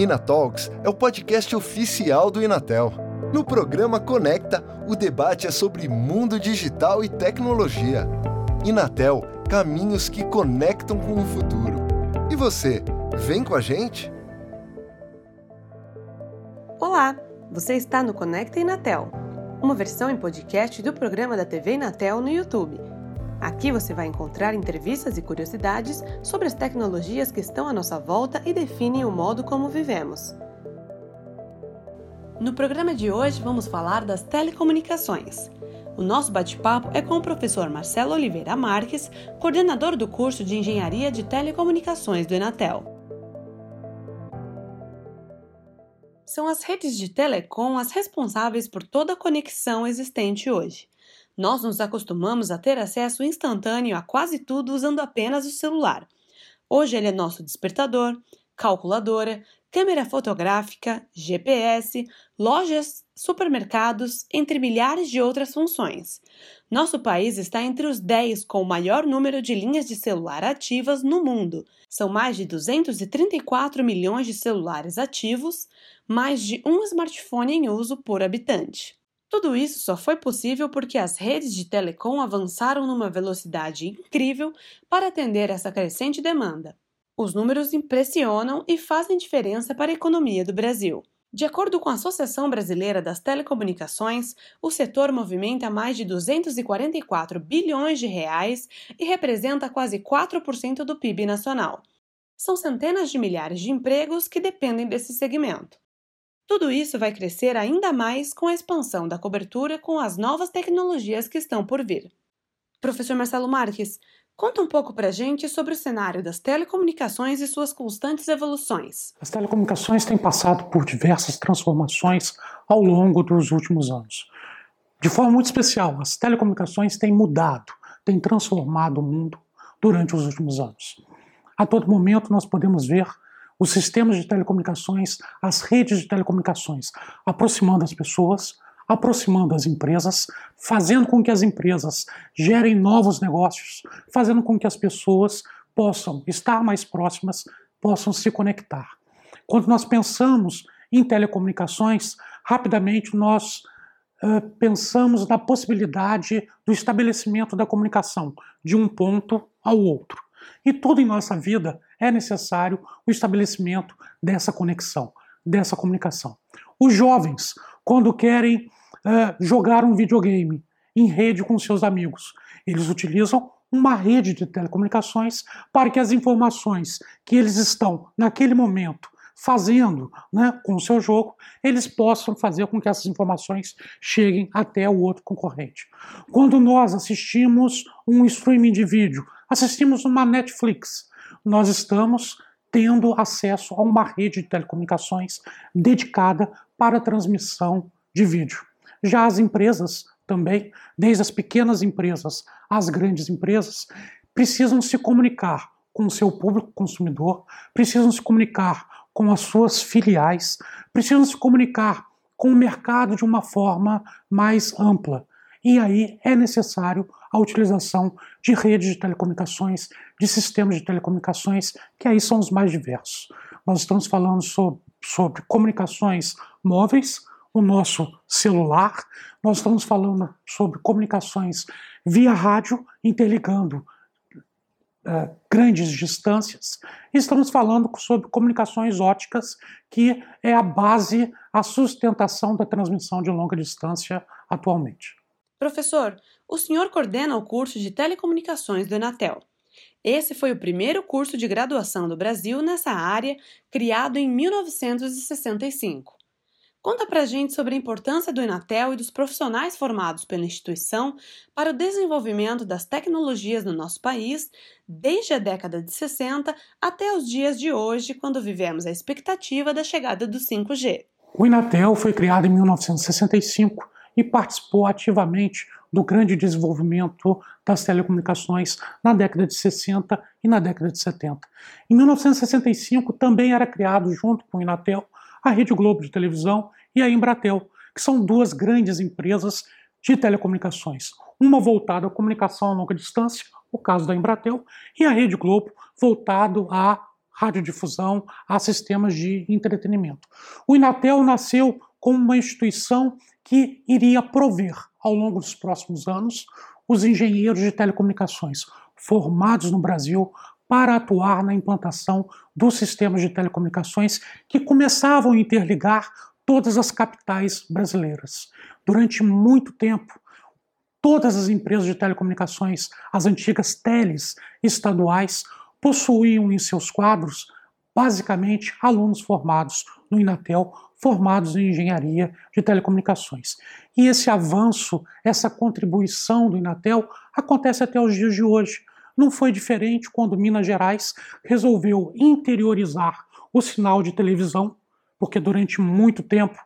Inatalks é o podcast oficial do Inatel. No programa Conecta, o debate é sobre mundo digital e tecnologia. Inatel, caminhos que conectam com o futuro. E você, vem com a gente? Olá, você está no Conecta Inatel, uma versão em podcast do programa da TV Inatel no YouTube. Aqui você vai encontrar entrevistas e curiosidades sobre as tecnologias que estão à nossa volta e definem o modo como vivemos. No programa de hoje vamos falar das telecomunicações. O nosso bate-papo é com o professor Marcelo Oliveira Marques, coordenador do curso de Engenharia de Telecomunicações do Enatel. São as redes de telecom as responsáveis por toda a conexão existente hoje. Nós nos acostumamos a ter acesso instantâneo a quase tudo usando apenas o celular. Hoje ele é nosso despertador, calculadora, câmera fotográfica, GPS, lojas, supermercados, entre milhares de outras funções. Nosso país está entre os 10 com o maior número de linhas de celular ativas no mundo. São mais de 234 milhões de celulares ativos, mais de um smartphone em uso por habitante. Tudo isso só foi possível porque as redes de telecom avançaram numa velocidade incrível para atender essa crescente demanda. Os números impressionam e fazem diferença para a economia do Brasil. De acordo com a Associação Brasileira das Telecomunicações, o setor movimenta mais de 244 bilhões de reais e representa quase 4% do PIB nacional. São centenas de milhares de empregos que dependem desse segmento. Tudo isso vai crescer ainda mais com a expansão da cobertura com as novas tecnologias que estão por vir. Professor Marcelo Marques, conta um pouco para a gente sobre o cenário das telecomunicações e suas constantes evoluções. As telecomunicações têm passado por diversas transformações ao longo dos últimos anos. De forma muito especial, as telecomunicações têm mudado, têm transformado o mundo durante os últimos anos. A todo momento nós podemos ver os sistemas de telecomunicações, as redes de telecomunicações, aproximando as pessoas, aproximando as empresas, fazendo com que as empresas gerem novos negócios, fazendo com que as pessoas possam estar mais próximas, possam se conectar. Quando nós pensamos em telecomunicações, rapidamente nós uh, pensamos na possibilidade do estabelecimento da comunicação de um ponto ao outro. E tudo em nossa vida é necessário o estabelecimento dessa conexão, dessa comunicação. Os jovens, quando querem uh, jogar um videogame em rede com seus amigos, eles utilizam uma rede de telecomunicações para que as informações que eles estão naquele momento fazendo né, com o seu jogo, eles possam fazer com que essas informações cheguem até o outro concorrente. Quando nós assistimos um streaming de vídeo, assistimos uma Netflix, nós estamos tendo acesso a uma rede de telecomunicações dedicada para a transmissão de vídeo. Já as empresas também, desde as pequenas empresas às grandes empresas, precisam se comunicar com o seu público consumidor, precisam se comunicar com as suas filiais, precisam se comunicar com o mercado de uma forma mais ampla. E aí é necessário a utilização de redes de telecomunicações, de sistemas de telecomunicações, que aí são os mais diversos. Nós estamos falando sobre, sobre comunicações móveis, o nosso celular, nós estamos falando sobre comunicações via rádio, interligando uh, grandes distâncias, e estamos falando sobre comunicações óticas, que é a base, a sustentação da transmissão de longa distância atualmente. Professor, o senhor coordena o curso de Telecomunicações do Enatel. Esse foi o primeiro curso de graduação do Brasil nessa área, criado em 1965. Conta pra gente sobre a importância do Enatel e dos profissionais formados pela instituição para o desenvolvimento das tecnologias no nosso país, desde a década de 60 até os dias de hoje, quando vivemos a expectativa da chegada do 5G. O Inatel foi criado em 1965 e participou ativamente do grande desenvolvimento das telecomunicações na década de 60 e na década de 70. Em 1965 também era criado, junto com o Inatel, a Rede Globo de televisão e a Embratel, que são duas grandes empresas de telecomunicações. Uma voltada à comunicação a longa distância, o caso da Embratel, e a Rede Globo voltado à radiodifusão, a sistemas de entretenimento. O Inatel nasceu como uma instituição que iria prover, ao longo dos próximos anos, os engenheiros de telecomunicações formados no Brasil para atuar na implantação dos sistemas de telecomunicações que começavam a interligar todas as capitais brasileiras. Durante muito tempo, todas as empresas de telecomunicações, as antigas teles estaduais, possuíam em seus quadros basicamente alunos formados no Inatel, formados em engenharia de telecomunicações. E esse avanço, essa contribuição do Inatel acontece até os dias de hoje. Não foi diferente quando Minas Gerais resolveu interiorizar o sinal de televisão, porque durante muito tempo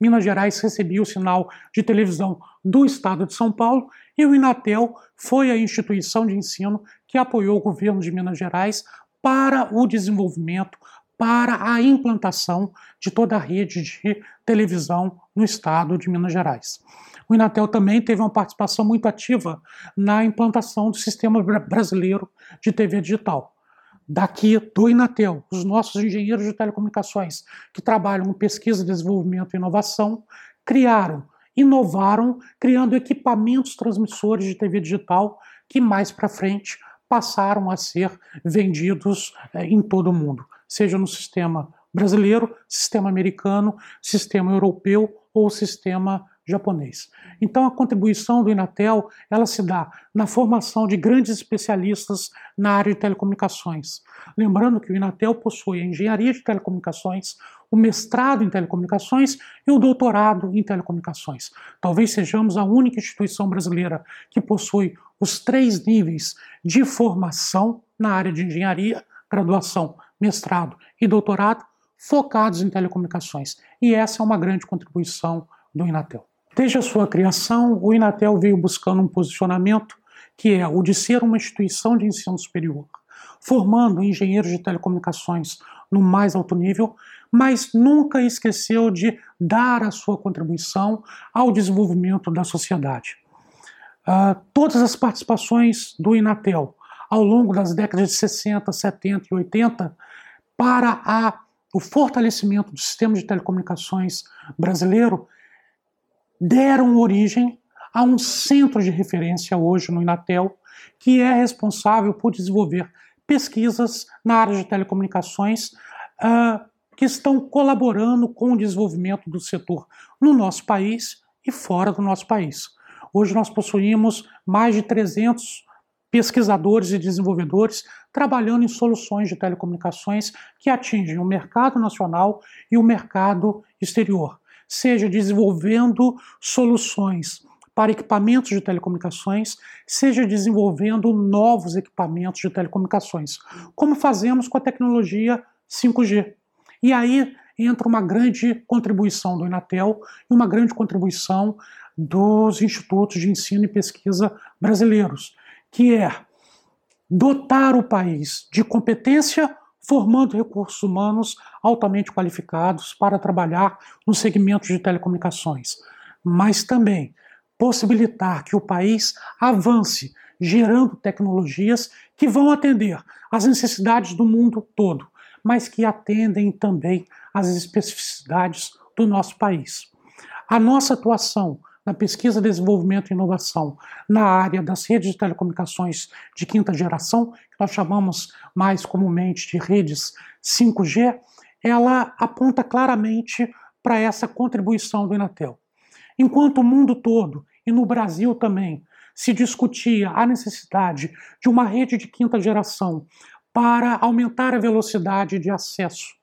Minas Gerais recebia o sinal de televisão do estado de São Paulo e o Inatel foi a instituição de ensino que apoiou o governo de Minas Gerais para o desenvolvimento, para a implantação de toda a rede de televisão no estado de Minas Gerais. O Inatel também teve uma participação muito ativa na implantação do sistema brasileiro de TV digital. Daqui do Inatel, os nossos engenheiros de telecomunicações que trabalham em pesquisa, desenvolvimento e inovação criaram, inovaram, criando equipamentos transmissores de TV digital que mais para frente passaram a ser vendidos é, em todo o mundo, seja no sistema brasileiro, sistema americano, sistema europeu ou sistema japonês. Então a contribuição do Inatel, ela se dá na formação de grandes especialistas na área de telecomunicações. Lembrando que o Inatel possui a engenharia de telecomunicações, o mestrado em telecomunicações e o doutorado em telecomunicações. Talvez sejamos a única instituição brasileira que possui os três níveis de formação na área de engenharia, graduação, mestrado e doutorado, focados em telecomunicações. E essa é uma grande contribuição do Inatel. Desde a sua criação, o Inatel veio buscando um posicionamento que é o de ser uma instituição de ensino superior, formando engenheiros de telecomunicações no mais alto nível, mas nunca esqueceu de dar a sua contribuição ao desenvolvimento da sociedade. Uh, todas as participações do Inatel ao longo das décadas de 60, 70 e 80 para a, o fortalecimento do sistema de telecomunicações brasileiro deram origem a um centro de referência hoje no Inatel, que é responsável por desenvolver pesquisas na área de telecomunicações uh, que estão colaborando com o desenvolvimento do setor no nosso país e fora do nosso país. Hoje nós possuímos mais de 300 pesquisadores e desenvolvedores trabalhando em soluções de telecomunicações que atingem o mercado nacional e o mercado exterior, seja desenvolvendo soluções para equipamentos de telecomunicações, seja desenvolvendo novos equipamentos de telecomunicações, como fazemos com a tecnologia 5G. E aí entra uma grande contribuição do Inatel e uma grande contribuição dos institutos de ensino e pesquisa brasileiros, que é dotar o país de competência formando recursos humanos altamente qualificados para trabalhar no segmento de telecomunicações, mas também possibilitar que o país avance gerando tecnologias que vão atender às necessidades do mundo todo, mas que atendem também às especificidades do nosso país. A nossa atuação na pesquisa, desenvolvimento e inovação na área das redes de telecomunicações de quinta geração, que nós chamamos mais comumente de redes 5G, ela aponta claramente para essa contribuição do Inatel. Enquanto o mundo todo, e no Brasil também, se discutia a necessidade de uma rede de quinta geração para aumentar a velocidade de acesso,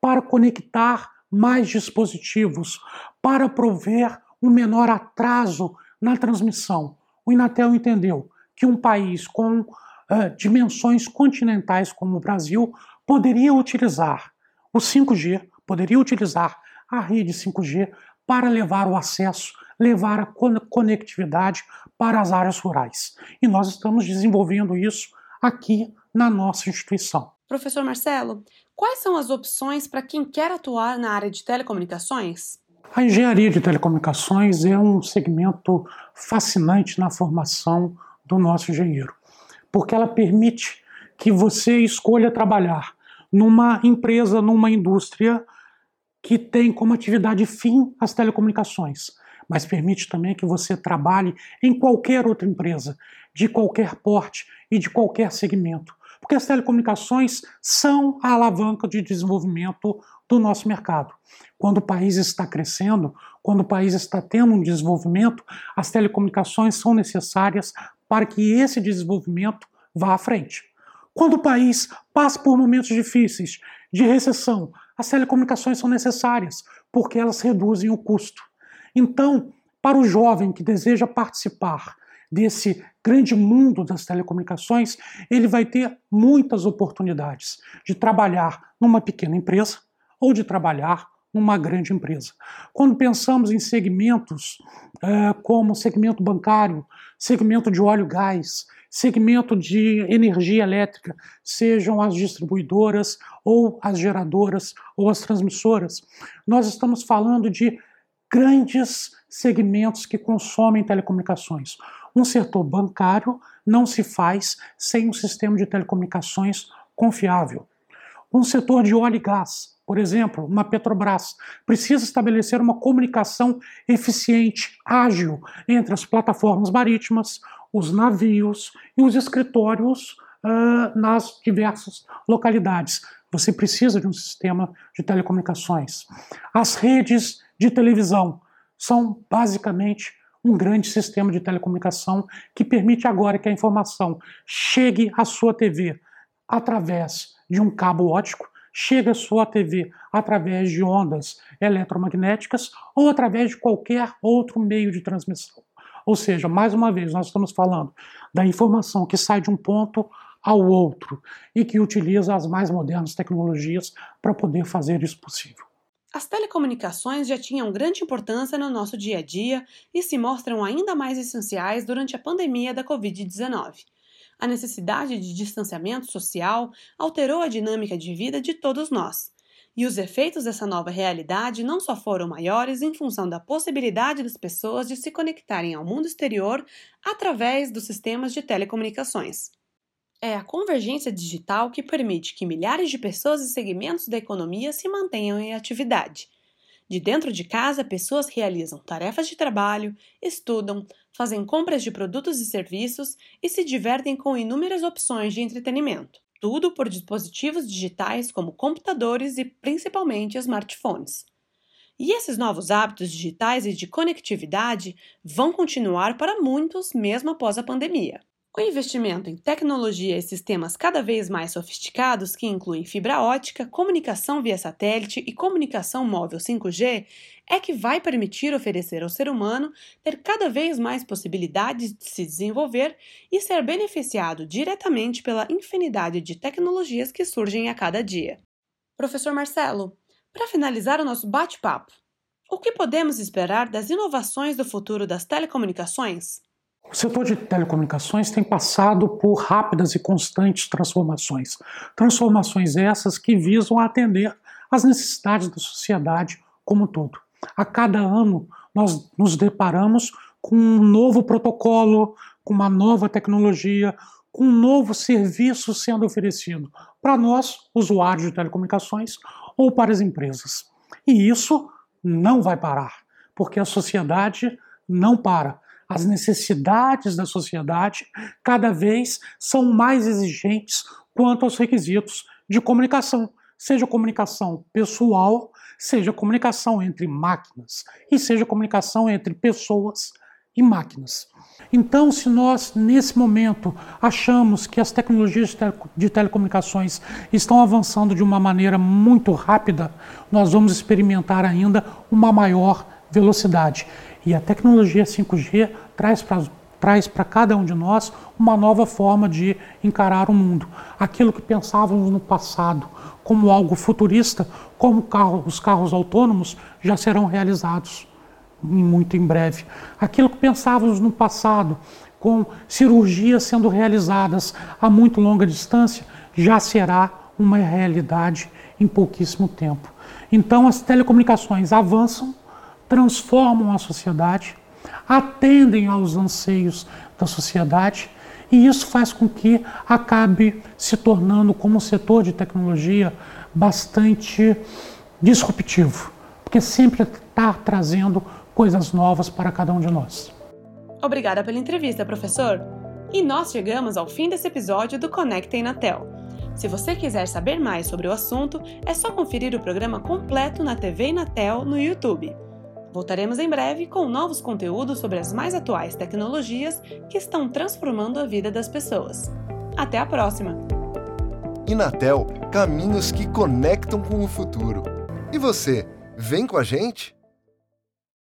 para conectar mais dispositivos, para prover um menor atraso na transmissão. O Inatel entendeu que um país com uh, dimensões continentais como o Brasil poderia utilizar o 5G, poderia utilizar a rede 5G para levar o acesso, levar a conectividade para as áreas rurais. E nós estamos desenvolvendo isso aqui na nossa instituição. Professor Marcelo, quais são as opções para quem quer atuar na área de telecomunicações? A engenharia de telecomunicações é um segmento fascinante na formação do nosso engenheiro, porque ela permite que você escolha trabalhar numa empresa, numa indústria que tem como atividade fim as telecomunicações, mas permite também que você trabalhe em qualquer outra empresa, de qualquer porte e de qualquer segmento. Porque as telecomunicações são a alavanca de desenvolvimento do nosso mercado. Quando o país está crescendo, quando o país está tendo um desenvolvimento, as telecomunicações são necessárias para que esse desenvolvimento vá à frente. Quando o país passa por momentos difíceis, de recessão, as telecomunicações são necessárias, porque elas reduzem o custo. Então, para o jovem que deseja participar desse grande mundo das telecomunicações, ele vai ter muitas oportunidades de trabalhar numa pequena empresa ou de trabalhar numa grande empresa. Quando pensamos em segmentos é, como segmento bancário, segmento de óleo e gás, segmento de energia elétrica, sejam as distribuidoras ou as geradoras ou as transmissoras, nós estamos falando de grandes segmentos que consomem telecomunicações. Um setor bancário não se faz sem um sistema de telecomunicações confiável. Um setor de óleo e gás por exemplo, uma Petrobras precisa estabelecer uma comunicação eficiente, ágil entre as plataformas marítimas, os navios e os escritórios uh, nas diversas localidades. Você precisa de um sistema de telecomunicações. As redes de televisão são basicamente um grande sistema de telecomunicação que permite agora que a informação chegue à sua TV através de um cabo ótico chega à sua TV através de ondas eletromagnéticas ou através de qualquer outro meio de transmissão. Ou seja, mais uma vez, nós estamos falando da informação que sai de um ponto ao outro e que utiliza as mais modernas tecnologias para poder fazer isso possível. As telecomunicações já tinham grande importância no nosso dia a dia e se mostram ainda mais essenciais durante a pandemia da Covid-19 a necessidade de distanciamento social alterou a dinâmica de vida de todos nós. E os efeitos dessa nova realidade não só foram maiores em função da possibilidade das pessoas de se conectarem ao mundo exterior através dos sistemas de telecomunicações. É a convergência digital que permite que milhares de pessoas e segmentos da economia se mantenham em atividade. De dentro de casa, pessoas realizam tarefas de trabalho, estudam, fazem compras de produtos e serviços e se divertem com inúmeras opções de entretenimento. Tudo por dispositivos digitais como computadores e principalmente smartphones. E esses novos hábitos digitais e de conectividade vão continuar para muitos mesmo após a pandemia. O investimento em tecnologia e sistemas cada vez mais sofisticados, que incluem fibra ótica, comunicação via satélite e comunicação móvel 5G, é que vai permitir oferecer ao ser humano ter cada vez mais possibilidades de se desenvolver e ser beneficiado diretamente pela infinidade de tecnologias que surgem a cada dia. Professor Marcelo, para finalizar o nosso bate-papo, o que podemos esperar das inovações do futuro das telecomunicações? O setor de telecomunicações tem passado por rápidas e constantes transformações. Transformações essas que visam atender às necessidades da sociedade como um todo. A cada ano, nós nos deparamos com um novo protocolo, com uma nova tecnologia, com um novo serviço sendo oferecido para nós, usuários de telecomunicações, ou para as empresas. E isso não vai parar, porque a sociedade não para as necessidades da sociedade cada vez são mais exigentes quanto aos requisitos de comunicação, seja comunicação pessoal, seja comunicação entre máquinas e seja comunicação entre pessoas e máquinas. Então, se nós, nesse momento, achamos que as tecnologias de telecomunicações estão avançando de uma maneira muito rápida, nós vamos experimentar ainda uma maior velocidade. E a tecnologia 5G traz para traz para cada um de nós uma nova forma de encarar o mundo. Aquilo que pensávamos no passado como algo futurista, como carro, os carros autônomos, já serão realizados muito em breve. Aquilo que pensávamos no passado, com cirurgias sendo realizadas a muito longa distância, já será uma realidade em pouquíssimo tempo. Então as telecomunicações avançam transformam a sociedade, atendem aos anseios da sociedade E isso faz com que acabe se tornando, como um setor de tecnologia, bastante disruptivo, porque sempre está trazendo coisas novas para cada um de nós. Obrigada pela entrevista, professor. E nós chegamos ao fim desse episódio do Conecta Inatel. Se você quiser saber mais sobre o assunto, é só conferir o programa completo na TV Inatel no YouTube. Voltaremos em breve com novos conteúdos sobre as mais atuais tecnologias que estão transformando a vida das pessoas. Até a próxima! Inatel Caminhos que conectam com o futuro. E você, vem com a gente?